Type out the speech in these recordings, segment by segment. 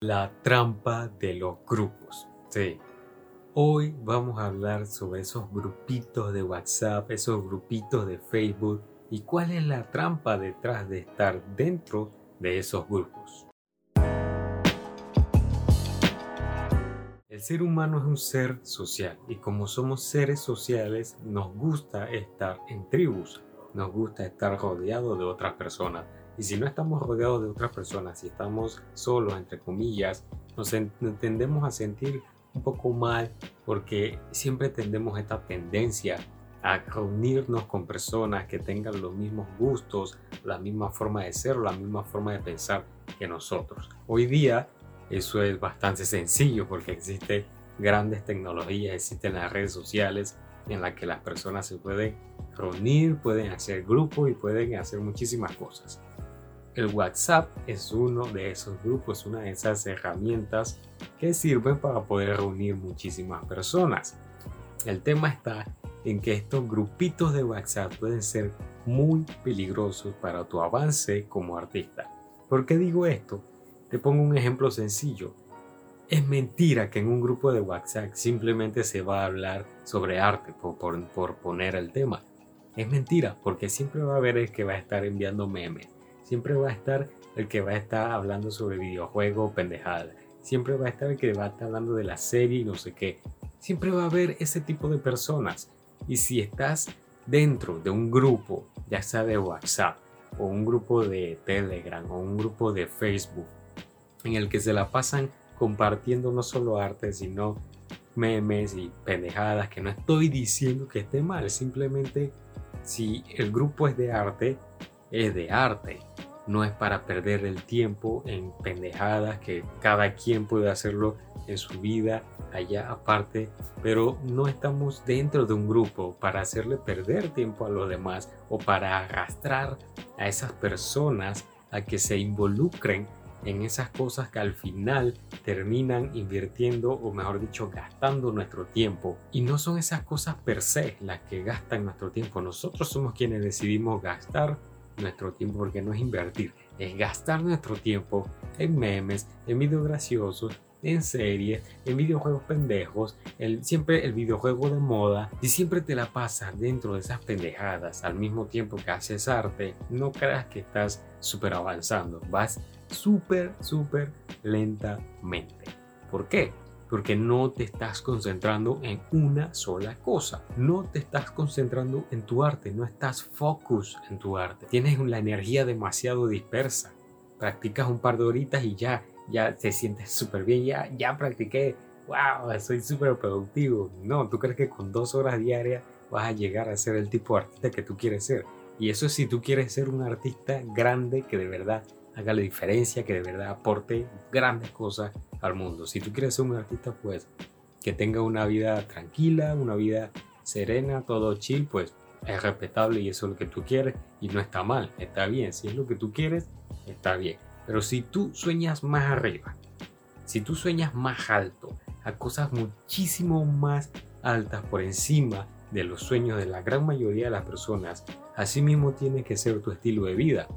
La trampa de los grupos. Sí. Hoy vamos a hablar sobre esos grupitos de WhatsApp, esos grupitos de Facebook y cuál es la trampa detrás de estar dentro de esos grupos. El ser humano es un ser social y como somos seres sociales nos gusta estar en tribus, nos gusta estar rodeados de otras personas y si no estamos rodeados de otras personas, si estamos solos, entre comillas, nos tendemos a sentir un poco mal porque siempre tendemos esta tendencia a reunirnos con personas que tengan los mismos gustos, la misma forma de ser, la misma forma de pensar que nosotros. Hoy día eso es bastante sencillo porque existen grandes tecnologías, existen las redes sociales en las que las personas se pueden reunir, pueden hacer grupos y pueden hacer muchísimas cosas. El WhatsApp es uno de esos grupos, una de esas herramientas que sirven para poder reunir muchísimas personas. El tema está en que estos grupitos de WhatsApp pueden ser muy peligrosos para tu avance como artista. ¿Por qué digo esto? Te pongo un ejemplo sencillo. Es mentira que en un grupo de WhatsApp simplemente se va a hablar sobre arte por, poner el tema. Es mentira porque siempre va a haber el que va a estar enviando memes Siempre va a estar el que va a estar hablando sobre videojuegos pendejada. Siempre va a estar el que va a estar hablando de la serie y no sé qué. Siempre va a haber ese tipo de personas. Y si estás dentro de un grupo, ya sea de WhatsApp o un grupo de Telegram o un grupo de Facebook, en el que se la pasan compartiendo no solo arte, sino memes y pendejadas, que no estoy diciendo que esté mal, simplemente si el grupo es de arte, es de arte. No es para perder el tiempo en pendejadas que cada quien puede hacerlo en su vida allá aparte, pero no estamos dentro de un grupo para hacerle perder tiempo a los demás o para arrastrar a esas personas a que se involucren en esas cosas que al final terminan invirtiendo o mejor dicho gastando nuestro tiempo. Y no son esas cosas per se las que gastan nuestro tiempo. Nosotros somos quienes decidimos gastar nuestro tiempo, porque no es invertir, es gastar nuestro tiempo en memes, en videos graciosos, en series, en videojuegos pendejos, el, siempre el videojuego de moda, y siempre te la pasas dentro de esas pendejadas al mismo tiempo que haces arte, no creas que estás súper avanzando, vas súper, súper lentamente. ¿Por qué? Porque no te estás concentrando en una sola cosa. No te estás concentrando en tu arte, no estás focus en tu arte. Tienes la energía demasiado dispersa. Practicas un par de horitas y ya, ya te sientes súper bien, ya, ya practiqué, wow, soy súper productivo. No, tú crees que con dos horas diarias vas a llegar a ser el tipo de artista que tú quieres ser. Y eso es si tú quieres ser un artista grande que de verdad haga la diferencia, que de verdad aporte grandes cosas al mundo. Si tú quieres ser un artista, pues que tenga una vida tranquila, una vida serena, todo chill, pues es respetable y eso es lo que tú quieres y no está mal, está bien. Si es lo que tú quieres, está bien. Pero si tú sueñas más arriba, si tú sueñas más alto, a cosas muchísimo más altas por encima de los sueños de la gran mayoría de las personas, así mismo tiene que ser tu estilo de vida.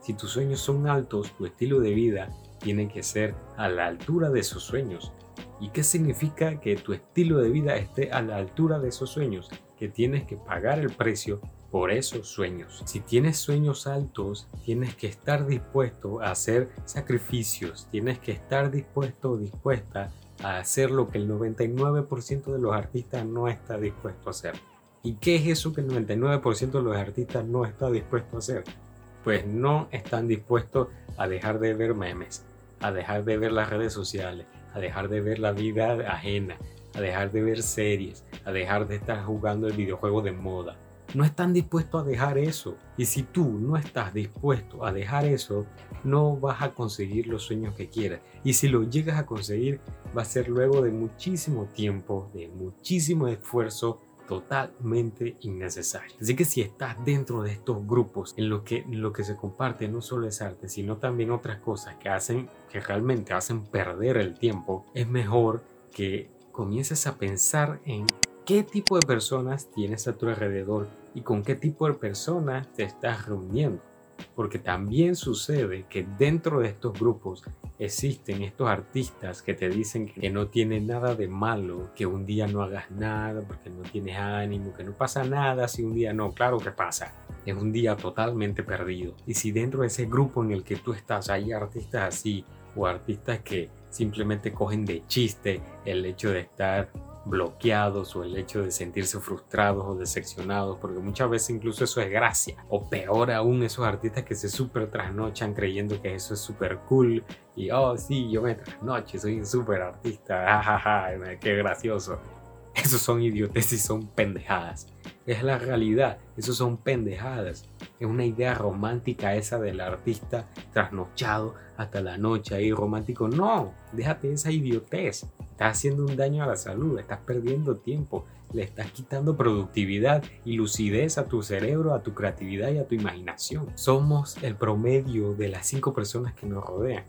Si tus sueños son altos, tu estilo de vida tiene que ser a la altura de esos sueños. ¿Y qué significa que tu estilo de vida esté a la altura de esos sueños? Que tienes que pagar el precio por esos sueños. Si tienes sueños altos, tienes que estar dispuesto a hacer sacrificios, tienes que estar dispuesto o dispuesta a hacer lo que el 99% de los artistas no está dispuesto a hacer. ¿Y qué es eso que el 99% de los artistas no está dispuesto a hacer? pues no están dispuestos a dejar de ver memes, a dejar de ver las redes sociales, a dejar de ver la vida ajena, a dejar de ver series, a dejar de estar jugando el videojuego de moda. No están dispuestos a dejar eso. Y si tú no estás dispuesto a dejar eso, no vas a conseguir los sueños que quieras. Y si lo llegas a conseguir, va a ser luego de muchísimo tiempo, de muchísimo esfuerzo, totalmente innecesario. Así que si estás dentro de estos grupos en lo que, lo que se comparte no solo es arte, sino también otras cosas que hacen, que realmente hacen perder el tiempo, es mejor que comiences a pensar en qué tipo de personas tienes a tu alrededor y con qué tipo de personas te estás reuniendo. Porque también sucede que dentro de estos grupos existen estos artistas que te dicen que no tiene nada de malo, que un día no hagas nada porque no tienes ánimo, que no pasa nada si un día no, claro que pasa, es un día totalmente perdido. Y si dentro de ese grupo en el que tú estás hay artistas así o artistas que simplemente cogen de chiste el hecho de estar bloqueados o el hecho de sentirse frustrados o decepcionados, porque muchas veces incluso eso es gracia. O peor aún, esos artistas que se súper trasnochan creyendo que eso es súper cool y, oh, sí, yo me trasnoche, soy un súper artista, jajaja, qué gracioso. Esos son idiotes y son pendejadas. Es la realidad, esos son pendejadas. Es una idea romántica esa del artista trasnochado hasta la noche ahí romántico. No, déjate esa idiotez. Estás haciendo un daño a la salud, estás perdiendo tiempo, le estás quitando productividad y lucidez a tu cerebro, a tu creatividad y a tu imaginación. Somos el promedio de las cinco personas que nos rodean.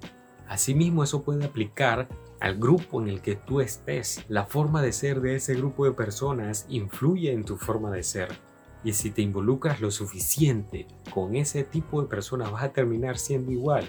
Asimismo, eso puede aplicar al grupo en el que tú estés. La forma de ser de ese grupo de personas influye en tu forma de ser. Y si te involucras lo suficiente con ese tipo de personas, vas a terminar siendo igual.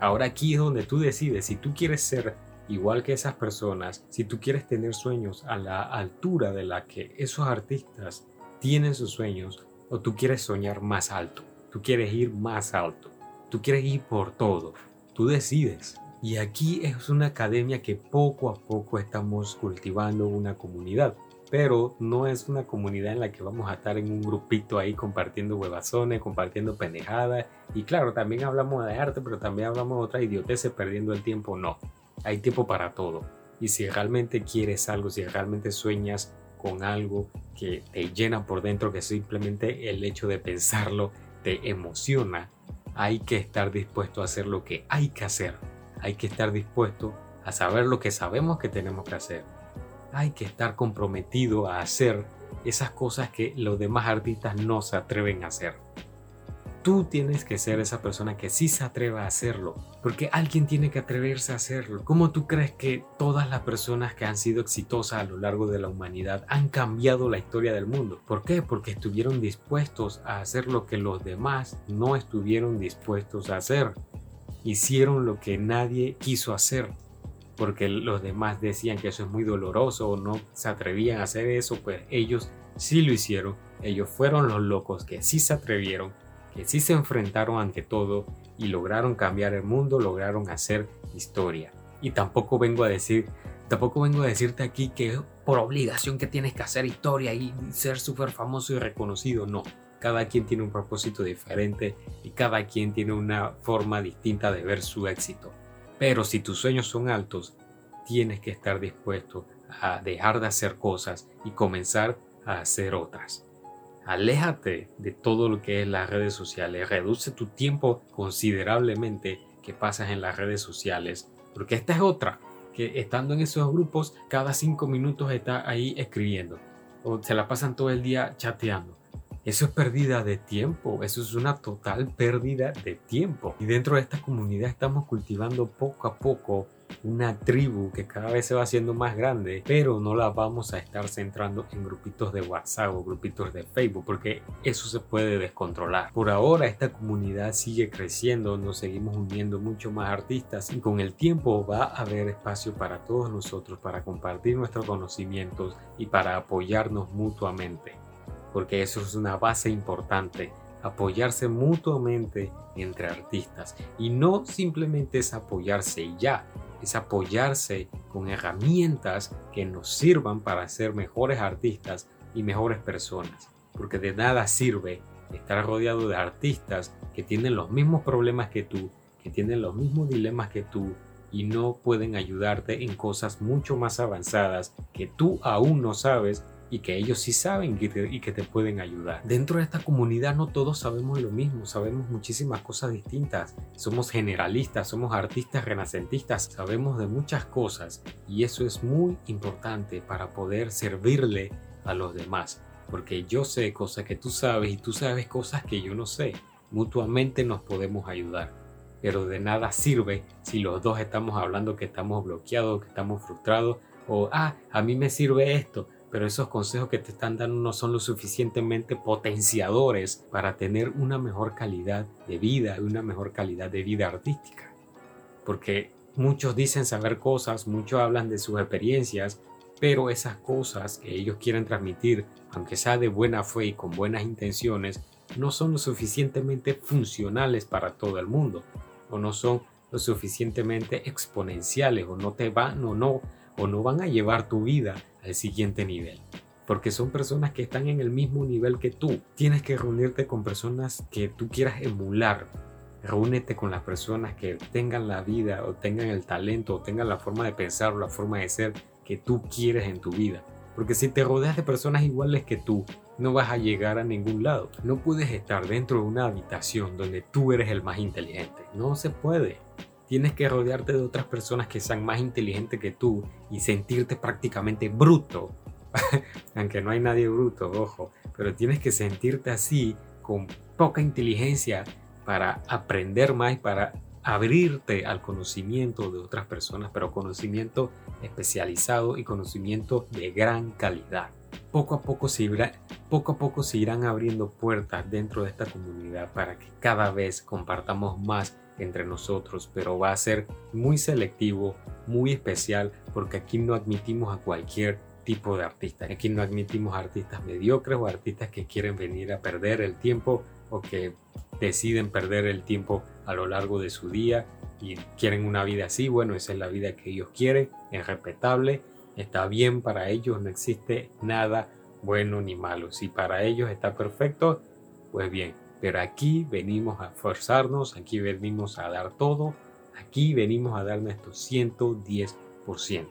Ahora aquí es donde tú decides si tú quieres ser igual que esas personas, si tú quieres tener sueños a la altura de la que esos artistas tienen sus sueños, o tú quieres soñar más alto, tú quieres ir más alto, tú quieres ir por todo, tú decides. Y aquí es una academia que poco a poco estamos cultivando una comunidad, pero no es una comunidad en la que vamos a estar en un grupito ahí compartiendo huevazones, compartiendo pendejadas. Y claro, también hablamos de arte, pero también hablamos de otras idioteces perdiendo el tiempo. No, hay tiempo para todo. Y si realmente quieres algo, si realmente sueñas con algo que te llena por dentro, que simplemente el hecho de pensarlo te emociona, hay que estar dispuesto a hacer lo que hay que hacer. Hay que estar dispuesto a saber lo que sabemos que tenemos que hacer. Hay que estar comprometido a hacer esas cosas que los demás artistas no se atreven a hacer. Tú tienes que ser esa persona que sí se atreva a hacerlo, porque alguien tiene que atreverse a hacerlo. ¿Cómo tú crees que todas las personas que han sido exitosas a lo largo de la humanidad han cambiado la historia del mundo? ¿Por qué? Porque estuvieron dispuestos a hacer lo que los demás no estuvieron dispuestos a hacer. Hicieron lo que nadie quiso hacer porque los demás decían que eso es muy doloroso o no se atrevían a hacer eso, pues ellos sí lo hicieron. Ellos fueron los locos que sí se atrevieron que sí se enfrentaron ante todo y lograron cambiar el mundo, lograron hacer historia. Y tampoco vengo a decir, tampoco vengo a decirte aquí que por obligación que tienes que hacer historia y ser súper famoso y reconocido, no. Cada quien tiene un propósito diferente y cada quien tiene una forma distinta de ver su éxito. Pero si tus sueños son altos, tienes que estar dispuesto a dejar de hacer cosas y comenzar a hacer otras. Aléjate de todo lo que es las redes sociales. Reduce tu tiempo considerablemente que pasas en las redes sociales. Porque esta es otra, que estando en esos grupos, cada cinco minutos está ahí escribiendo. O se la pasan todo el día chateando. Eso es pérdida de tiempo, eso es una total pérdida de tiempo. Y dentro de esta comunidad estamos cultivando poco a poco una tribu que cada vez se va haciendo más grande, pero no la vamos a estar centrando en grupitos de WhatsApp o grupitos de Facebook, porque eso se puede descontrolar. Por ahora esta comunidad sigue creciendo, nos seguimos uniendo mucho más artistas y con el tiempo va a haber espacio para todos nosotros para compartir nuestros conocimientos y para apoyarnos mutuamente, porque eso es una base importante apoyarse mutuamente entre artistas y no simplemente es apoyarse y ya, es apoyarse con herramientas que nos sirvan para ser mejores artistas y mejores personas. Porque de nada sirve estar rodeado de artistas que tienen los mismos problemas que tú, que tienen los mismos dilemas que tú y no pueden ayudarte en cosas mucho más avanzadas que tú aún no sabes y que ellos sí saben y que te pueden ayudar. Dentro de esta comunidad no todos sabemos lo mismo, sabemos muchísimas cosas distintas. Somos generalistas, somos artistas renacentistas, sabemos de muchas cosas y eso es muy importante para poder servirle a los demás. Porque yo sé cosas que tú sabes y tú sabes cosas que yo no sé. Mutuamente nos podemos ayudar pero de nada sirve si los dos estamos hablando que estamos bloqueados, que estamos frustrados, o ah, a mí me sirve esto, pero esos consejos que te están dando no son lo suficientemente potenciadores para tener una mejor calidad de vida y una mejor calidad de vida artística. Porque muchos dicen saber cosas, muchos hablan de sus experiencias, pero esas cosas que ellos quieren transmitir, aunque sea de buena fe y con buenas intenciones, no son lo suficientemente funcionales para todo el mundo o no son lo suficientemente exponenciales o no te van o no o no van a llevar tu vida al siguiente nivel. Porque son personas que están en el mismo nivel que tú. Tienes que reunirte con personas que tú quieras emular. Reúnete con las personas que tengan la vida o tengan el talento o tengan la forma de pensar o la forma de ser que tú quieres en tu vida. Porque si te rodeas de personas iguales que tú, no vas a llegar a ningún lado. No puedes estar dentro de una habitación donde tú eres el más inteligente. No se puede. Tienes que rodearte de otras personas que sean más inteligentes que tú y sentirte prácticamente bruto. Aunque no hay nadie bruto, ojo. Pero tienes que sentirte así, con poca inteligencia, para aprender más, para abrirte al conocimiento de otras personas, pero conocimiento especializado y conocimiento de gran calidad. Poco a poco se poco a poco se irán abriendo puertas dentro de esta comunidad para que cada vez compartamos más entre nosotros, pero va a ser muy selectivo, muy especial, porque aquí no admitimos a cualquier tipo de artista. Aquí no admitimos artistas mediocres o artistas que quieren venir a perder el tiempo o que deciden perder el tiempo a lo largo de su día y quieren una vida así. Bueno, esa es la vida que ellos quieren, es respetable, está bien para ellos, no existe nada bueno ni malo. Si para ellos está perfecto, pues bien, pero aquí venimos a forzarnos, aquí venimos a dar todo, aquí venimos a dar nuestro 110%.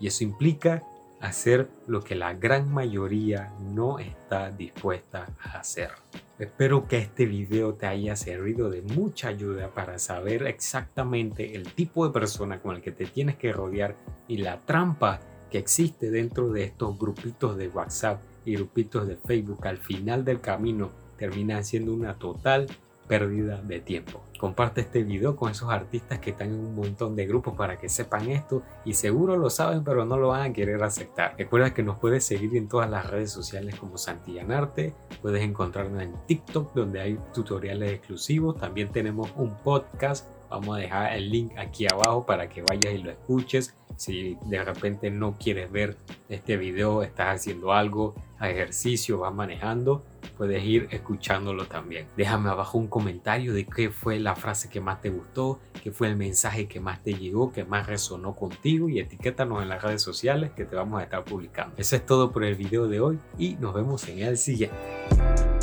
Y eso implica hacer lo que la gran mayoría no está dispuesta a hacer. Espero que este video te haya servido de mucha ayuda para saber exactamente el tipo de persona con el que te tienes que rodear y la trampa que existe dentro de estos grupitos de WhatsApp y grupitos de Facebook al final del camino terminan siendo una total pérdida de tiempo. Comparte este video con esos artistas que están en un montón de grupos para que sepan esto y seguro lo saben pero no lo van a querer aceptar. Recuerda que nos puedes seguir en todas las redes sociales como Santillanarte, puedes encontrarnos en TikTok donde hay tutoriales exclusivos, también tenemos un podcast, vamos a dejar el link aquí abajo para que vayas y lo escuches. Si de repente no quieres ver este video, estás haciendo algo, ejercicio, vas manejando, puedes ir escuchándolo también. Déjame abajo un comentario de qué fue la frase que más te gustó, qué fue el mensaje que más te llegó, que más resonó contigo y etiquétanos en las redes sociales que te vamos a estar publicando. Eso es todo por el video de hoy y nos vemos en el siguiente.